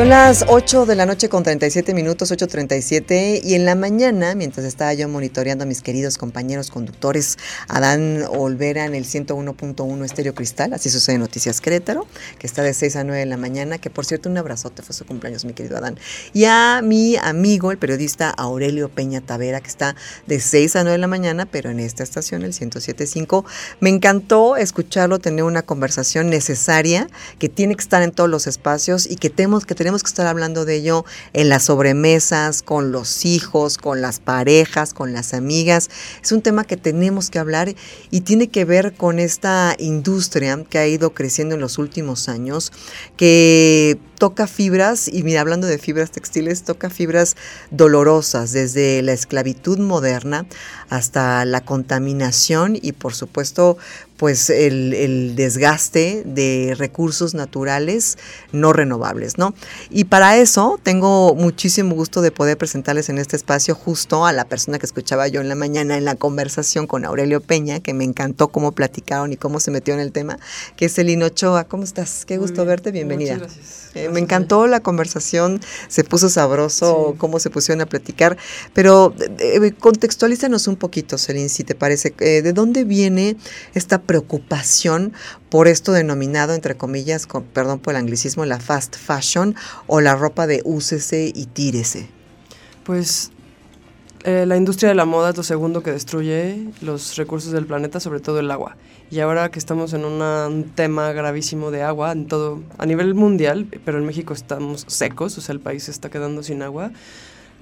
Son las 8 de la noche con 37 minutos, 8.37, y en la mañana, mientras estaba yo monitoreando a mis queridos compañeros conductores, Adán Olvera en el 101.1 Estéreo Cristal, así sucede Noticias Querétaro, que está de 6 a 9 de la mañana, que por cierto un abrazote, fue su cumpleaños, mi querido Adán, y a mi amigo, el periodista Aurelio Peña Tavera, que está de 6 a 9 de la mañana, pero en esta estación, el 107.5. Me encantó escucharlo, tener una conversación necesaria, que tiene que estar en todos los espacios y que tenemos que tener tenemos que estar hablando de ello en las sobremesas, con los hijos, con las parejas, con las amigas. Es un tema que tenemos que hablar y tiene que ver con esta industria que ha ido creciendo en los últimos años, que toca fibras, y mira, hablando de fibras textiles, toca fibras dolorosas, desde la esclavitud moderna hasta la contaminación y por supuesto pues el, desgaste de recursos naturales no renovables, ¿no? Y para eso tengo muchísimo gusto de poder presentarles en este espacio justo a la persona que escuchaba yo en la mañana en la conversación con Aurelio Peña, que me encantó cómo platicaron y cómo se metió en el tema, que es Elino Ochoa. ¿Cómo estás? Qué gusto verte, bienvenida. Muchas gracias. Eh, me encantó la conversación, se puso sabroso cómo se pusieron a platicar, pero eh, contextualízanos un poquito, Celine, si te parece, eh, ¿de dónde viene esta preocupación por esto denominado, entre comillas, perdón por el anglicismo, la fast fashion o la ropa de úsese y tírese? Pues la industria de la moda es lo segundo que destruye los recursos del planeta, sobre todo el agua. Y ahora que estamos en un tema gravísimo de agua en todo, a nivel mundial, pero en México estamos secos, o sea, el país está quedando sin agua,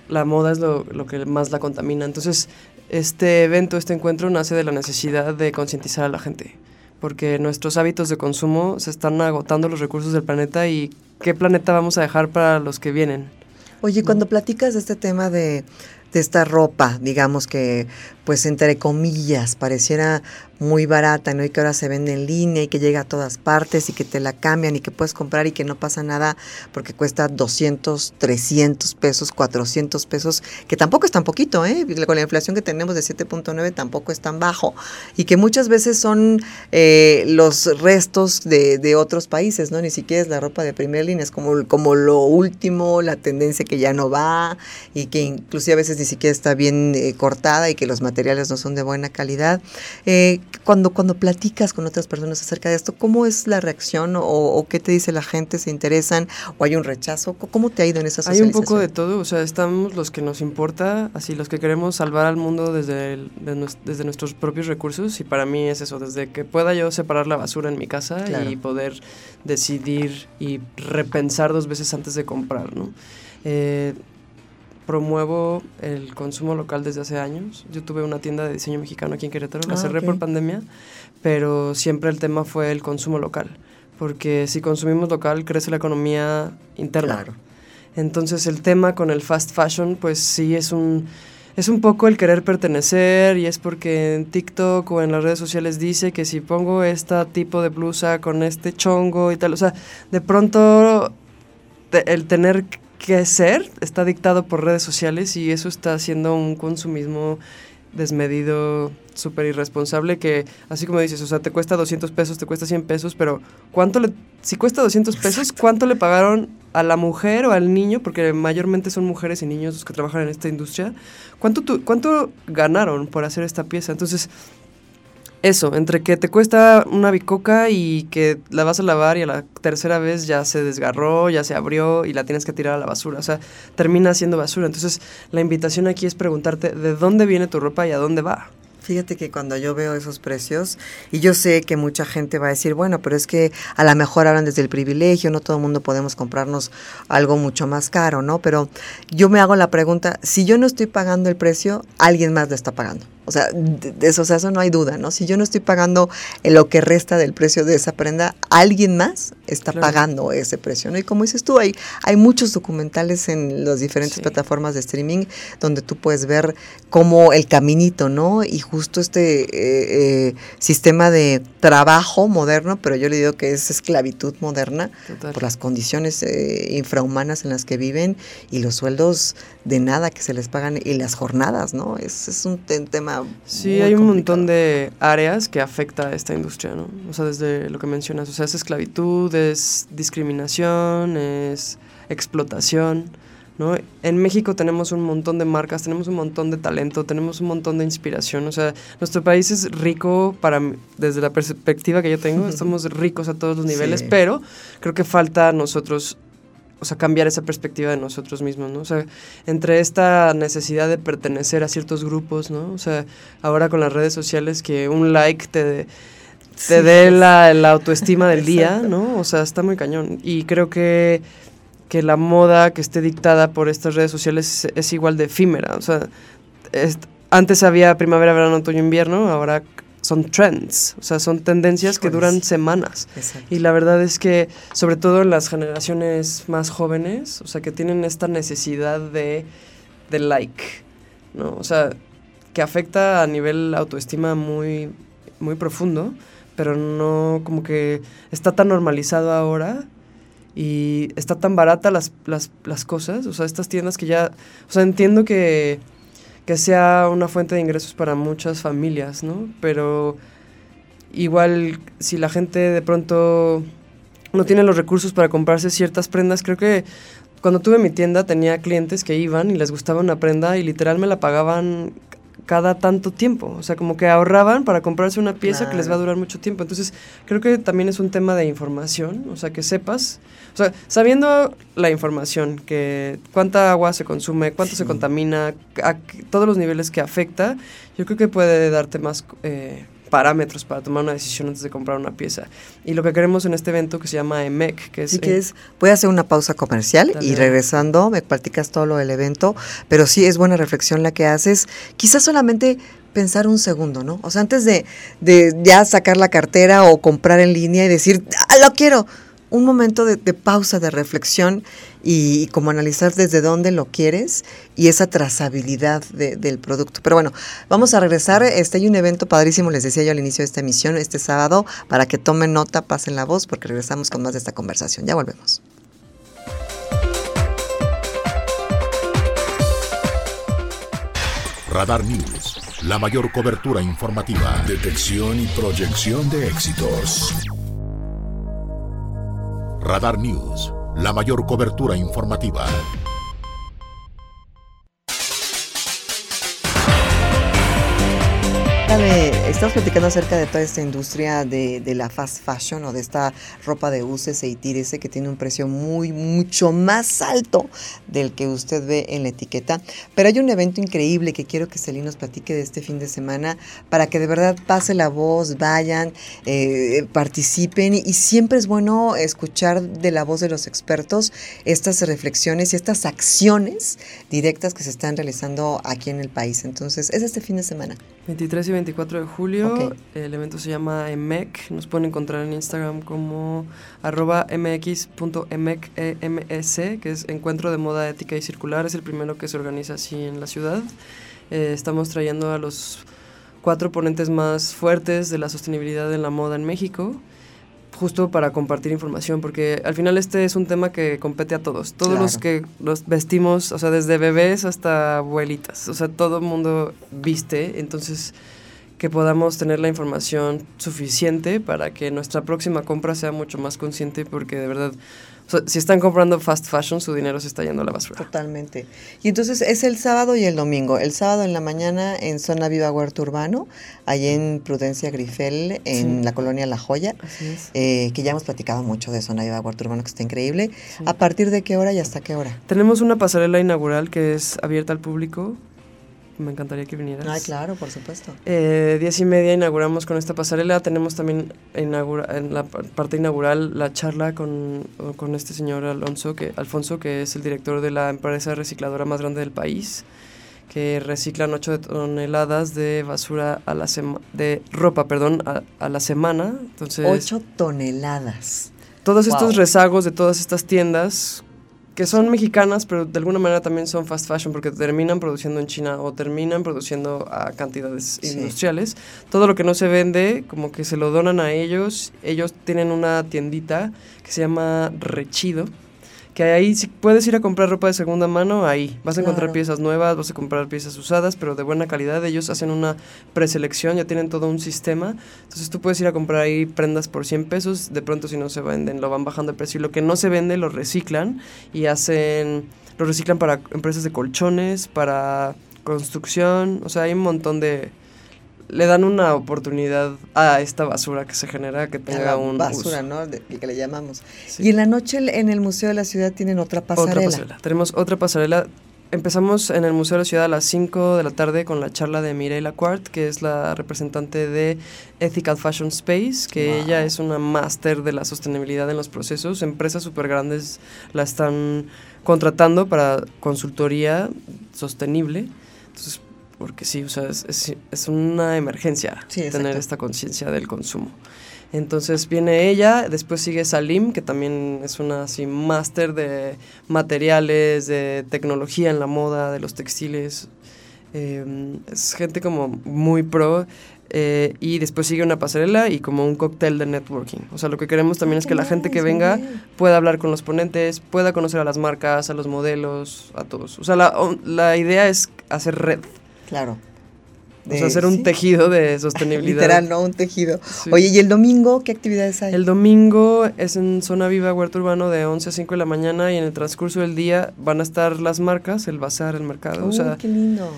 la moda es lo, lo que más la contamina. Entonces, este evento, este encuentro nace de la necesidad de concientizar a la gente, porque nuestros hábitos de consumo se están agotando los recursos del planeta y qué planeta vamos a dejar para los que vienen. Oye, cuando platicas de este tema de, de esta ropa, digamos que pues entre comillas, pareciera muy barata, ¿no? Y que ahora se vende en línea y que llega a todas partes y que te la cambian y que puedes comprar y que no pasa nada porque cuesta 200, 300 pesos, 400 pesos, que tampoco es tan poquito, ¿eh? Con la inflación que tenemos de 7.9 tampoco es tan bajo y que muchas veces son eh, los restos de, otros países, ¿no? Ni siquiera es la ropa de primera línea, es como, como lo último, la tendencia que ya no va y que inclusive a veces ni siquiera está bien eh, cortada y que los materiales materiales no son de buena calidad. Eh, cuando, cuando platicas con otras personas acerca de esto, ¿cómo es la reacción o, qué te dice la gente? ¿Se interesan o hay un rechazo? ¿Cómo te ha ido en esa Hay un poco de todo, o sea, estamos los que nos importa, así los que queremos salvar al mundo desde, desde nuestros propios recursos y para mí es eso, desde que pueda yo separar la basura en mi casa y poder decidir y repensar dos veces antes de comprar, ¿no? Eh, promuevo el consumo local desde hace años. Yo tuve una tienda de diseño mexicano aquí en Querétaro, la ah, cerré por pandemia, pero siempre el tema fue el consumo local, porque si consumimos local crece la economía interna. Claro. Entonces el tema con el fast fashion, pues sí es un es un poco el querer pertenecer y es porque en TikTok o en las redes sociales dice que si pongo este tipo de blusa con este chongo y tal, o sea, de pronto el tener que ser está dictado por redes sociales y eso está haciendo un consumismo desmedido, súper irresponsable, que así como dices, o sea, te cuesta 200 pesos, te cuesta 100 pesos, pero ¿cuánto le, si cuesta 200 pesos, cuánto le pagaron a la mujer o al niño? Porque mayormente son mujeres y niños los que trabajan en esta industria. ¿Cuánto, cuánto ganaron por hacer esta pieza? Entonces, eso, entre que te cuesta una bicoca y que la vas a lavar y a la tercera vez ya se desgarró, ya se abrió y la tienes que tirar a la basura. O sea, termina siendo basura. Entonces, la invitación aquí es preguntarte de dónde viene tu ropa y a dónde va. Fíjate que cuando yo veo esos precios, y yo sé que mucha gente va a decir, bueno, pero es que a lo mejor hablan desde el privilegio, no todo el mundo podemos comprarnos algo mucho más caro, ¿no? Pero yo me hago la pregunta, si yo no estoy pagando el precio, alguien más lo está pagando. O sea, de eso, eso no hay duda, ¿no? Si yo no estoy pagando lo que resta del precio de esa prenda, alguien más está pagando ese precio, ¿no? Y como dices tú, hay, hay muchos documentales en las diferentes plataformas de streaming donde tú puedes ver cómo el caminito, ¿no? Y justo este eh, eh, sistema de trabajo moderno, pero yo le digo que es esclavitud moderna por las condiciones eh, infrahumanas en las que viven y los sueldos de nada que se les pagan y las jornadas, ¿no? Es, es un tema está... Sí, hay un montón de áreas que afecta a esta industria, ¿no? O sea, desde lo que mencionas, o sea, es esclavitud, es discriminación, es explotación, ¿no? En México tenemos un montón de marcas, tenemos un montón de talento, tenemos un montón de inspiración, o sea, nuestro país es rico para desde la perspectiva que yo tengo, estamos ricos a todos los niveles, pero creo que falta a nosotros o sea, cambiar esa perspectiva de nosotros mismos, ¿no? O sea, entre esta necesidad de pertenecer a ciertos grupos, ¿no? O sea, ahora con las redes sociales que un like te, te dé la, la, autoestima del día, ¿no? O sea, está muy cañón. Y creo que que la moda que esté dictada por estas redes sociales es, igual de efímera. O sea, antes había primavera, verano, otoño, invierno, ahora son trends, o sea, son tendencias que duran semanas. Y la verdad es que, sobre todo en las generaciones más jóvenes, o sea, que tienen esta necesidad de, de like, ¿no? O sea, que afecta a nivel autoestima muy, muy profundo, pero no como que está tan normalizado ahora y está tan barata las, las, las, cosas, o sea, estas tiendas que ya, o sea, entiendo que, que sea una fuente de ingresos para muchas familias, ¿no? Pero igual si la gente de pronto no tiene los recursos para comprarse ciertas prendas, creo que cuando tuve mi tienda tenía clientes que iban y les gustaba una prenda y literal me la pagaban cada tanto tiempo. O sea, como que ahorraban para comprarse una pieza que les va a durar mucho tiempo. Entonces, creo que también es un tema de información. O sea, que sepas. O sea, sabiendo la información, que cuánta agua se consume, cuánto se contamina, a, todos los niveles que afecta, yo creo que puede darte más. Eh, parámetros para tomar una decisión antes de comprar una pieza. Y lo que queremos en este evento que se llama EMEC, que es... Sí, que es, voy a hacer una pausa comercial y regresando me platicas todo lo del evento, pero sí es buena reflexión la que haces. Quizás solamente pensar un segundo, ¿no? O sea, antes de, de ya sacar la cartera o comprar en línea y decir, ah, lo quiero un momento de, pausa, de reflexión y, como analizar desde dónde lo quieres y esa trazabilidad del producto. Pero bueno, vamos a regresar. Este hay un evento padrísimo, les decía yo al inicio de esta emisión, este sábado, para que tomen nota, pasen la voz, porque regresamos con más de esta conversación. Ya volvemos. Radar News, la mayor cobertura informativa, detección y proyección de éxitos. Radar News, la mayor cobertura informativa. Estamos platicando acerca de toda esta industria de, la fast fashion o de esta ropa de uses y tírese que tiene un precio muy, mucho más alto del que usted ve en la etiqueta. Pero hay un evento increíble que quiero que Celín nos platique de este fin de semana para que de verdad pase la voz, vayan, eh, participen y siempre es bueno escuchar de la voz de los expertos estas reflexiones y estas acciones directas que se están realizando aquí en el país. Entonces, es este fin de semana. 23 y 24 de julio. El evento se llama EMEC. Nos pueden encontrar en Instagram como arroba mx.emec, e que es Encuentro de Moda Ética y Circular. Es el primero que se organiza así en la ciudad. Eh, estamos trayendo a los cuatro ponentes más fuertes de la sostenibilidad en la moda en México justo para compartir información, porque al final este es un tema que compete a todos, todos los que los vestimos, o sea, desde bebés hasta abuelitas, o sea, todo el mundo viste, entonces que podamos tener la información suficiente para que nuestra próxima compra sea mucho más consciente, porque de verdad si están comprando fast fashion, su dinero se está yendo a la basura. Totalmente. Y entonces es el sábado y el domingo. El sábado en la mañana en Zona Viva Huerto Urbano, ahí en Prudencia Grifel, en la colonia La Joya, eh, que ya hemos platicado mucho de Zona Viva Huerto Urbano, que está increíble. ¿A partir de qué hora y hasta qué hora? Tenemos una pasarela inaugural que es abierta al público me encantaría que vinieras. Ay, claro, por supuesto. Eh, diez y media inauguramos con esta pasarela. Tenemos también en la parte inaugural la charla con, con este señor Alonso, que, Alfonso, que es el director de la empresa recicladora más grande del país, que reciclan 8 toneladas de basura a la de ropa, perdón, a, la semana. Entonces, 8 toneladas. Todos estos rezagos de todas estas tiendas que son mexicanas, pero de alguna manera también son fast fashion porque terminan produciendo en China o terminan produciendo a cantidades industriales. Todo lo que no se vende, como que se lo donan a ellos. Ellos tienen una tiendita que se llama Rechido, que ahí si puedes ir a comprar ropa de segunda mano, ahí vas a encontrar piezas nuevas, vas a comprar piezas usadas, pero de buena calidad. Ellos hacen una preselección, ya tienen todo un sistema. Entonces tú puedes ir a comprar ahí prendas por 100 pesos, de pronto si no se venden lo van bajando de precio y lo que no se vende lo reciclan y hacen lo reciclan para empresas de colchones, para construcción, o sea, hay un montón de le dan una oportunidad a esta basura que se genera que tenga un basura, ¿no? De, que le llamamos. Y en la noche en el Museo de la Ciudad tienen otra pasarela. Otra pasarela. Tenemos otra pasarela. Empezamos en el Museo de la Ciudad a las 5 de la tarde con la charla de Mireille Laquart, que es la representante de Ethical Fashion Space, que ella es una máster de la sostenibilidad en los procesos. Empresas súper grandes la están contratando para consultoría sostenible. Entonces, porque sí, o sea, es, es, una emergencia tener esta conciencia del consumo. Entonces viene ella, después sigue Salim, que también es una así máster de materiales, de tecnología en la moda, de los textiles. Em, es gente como muy pro. Eh, y después sigue una pasarela y como un cóctel de networking. O sea, lo que queremos también es que la gente que venga pueda hablar con los ponentes, pueda conocer a las marcas, a los modelos, a todos. O sea, la, la idea es hacer red. Claro. o sea, hacer un tejido de sostenibilidad. Literal, ¿no? Un tejido. Oye, ¿y el domingo qué actividades hay? El domingo es en Zona Viva Huerto Urbano de 11 a 5 de la mañana y en el transcurso del día van a estar las marcas, el bazar, el mercado. Uy, qué lindo.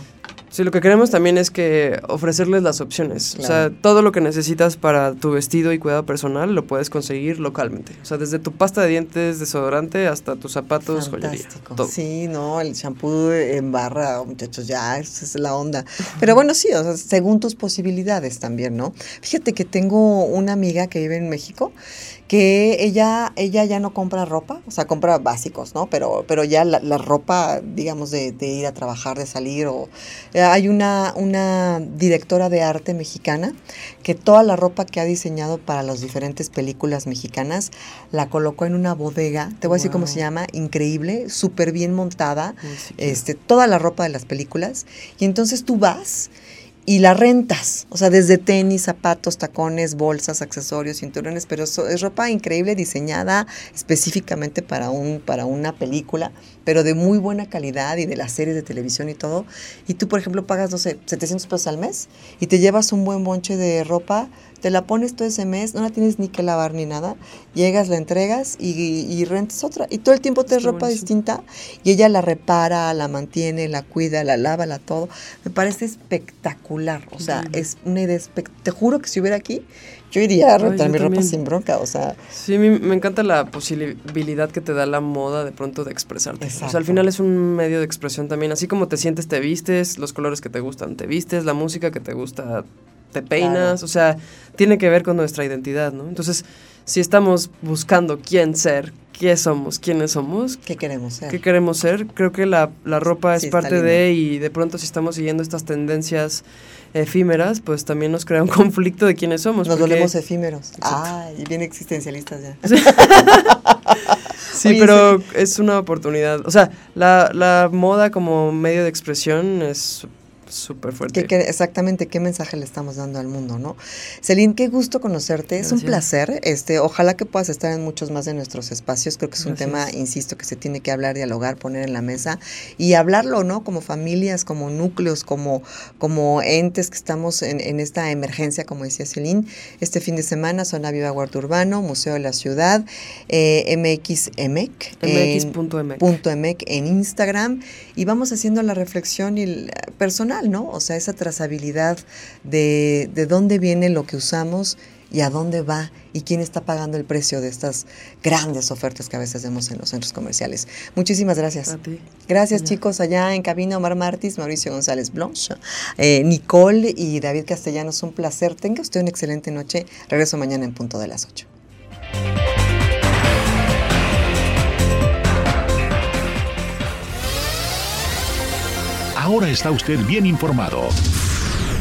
Sí, lo que queremos también es que ofrecerles las opciones. O sea, todo lo que necesitas para tu vestido y cuidado personal lo puedes conseguir localmente. O sea, desde tu pasta de dientes, desodorante, hasta tus zapatos, joyería. Sí, no, el champú en barra, muchachos, ya, esa es la onda. Pero bueno, sí, o sea, según tus posibilidades también, ¿no? Fíjate que tengo una amiga que vive en México que ella, ella ya no compra ropa, o sea, compra básicos, ¿no? Pero, pero ya la, ropa, digamos, de, ir a trabajar, de salir, o eh, hay una, una directora de arte mexicana que toda la ropa que ha diseñado para las diferentes películas mexicanas la colocó en una bodega, te voy a decir cómo se llama, increíble, súper bien montada, este, toda la ropa de las películas, y entonces tú vas y la rentas, o sea, desde tenis, zapatos, tacones, bolsas, accesorios, cinturones, pero es ropa increíble diseñada específicamente para un para una película, pero de muy buena calidad y de las series de televisión y todo. Y tú, por ejemplo, pagas, no sé, 700 pesos al mes y te llevas un buen bonche de ropa te la pones todo ese mes, no la tienes ni que lavar ni nada, llegas, la entregas y, y rentas otra. Y todo el tiempo te ropa distinta y ella la repara, la mantiene, la cuida, la lava, la todo. Me parece espectacular, o sea, es una idea Te juro que si hubiera aquí, yo iría a rentar mi ropa sin bronca, o sea. Sí, me, me encanta la posibilidad que te da la moda de pronto de expresarte. O sea, al final es un medio de expresión también. Así como te sientes, te vistes, los colores que te gustan, te vistes, la música que te gusta, te peinas, o sea, tiene que ver con nuestra identidad, ¿no? Entonces, si estamos buscando quién ser, qué somos, quiénes somos. ¿Qué queremos ser? ¿Qué queremos ser? Creo que la, ropa es parte de, y de pronto si estamos siguiendo estas tendencias efímeras, pues también nos crea un conflicto de quiénes somos. Nos volvemos efímeros. Ah, y bien existencialistas ya. Sí, pero es una oportunidad. O sea, la, la moda como medio de expresión es súper fuerte. exactamente, qué mensaje le estamos dando al mundo, ¿no? Celine, qué gusto conocerte, es un placer. Este, ojalá que puedas estar en muchos más de nuestros espacios. Creo que es un tema, insisto, que se tiene que hablar, dialogar, poner en la mesa y hablarlo, ¿no? Como familias, como núcleos, como, como entes que estamos en, esta emergencia, como decía Celine. Este fin de semana, Zona Viva Huerto Urbano, Museo de la Ciudad, eh, MXMEC. MX.mec. En, en Instagram. Y vamos haciendo la reflexión y personal ¿no? O sea, esa trazabilidad de, de dónde viene lo que usamos y a dónde va y quién está pagando el precio de estas grandes ofertas que a veces vemos en los centros comerciales. Muchísimas gracias. Gracias chicos allá en cabina Omar Martis, Mauricio González Blanche, eh, Nicole y David Castellanos. Un placer. Tenga usted una excelente noche. Regreso mañana en punto de las 8. Ahora está usted bien informado.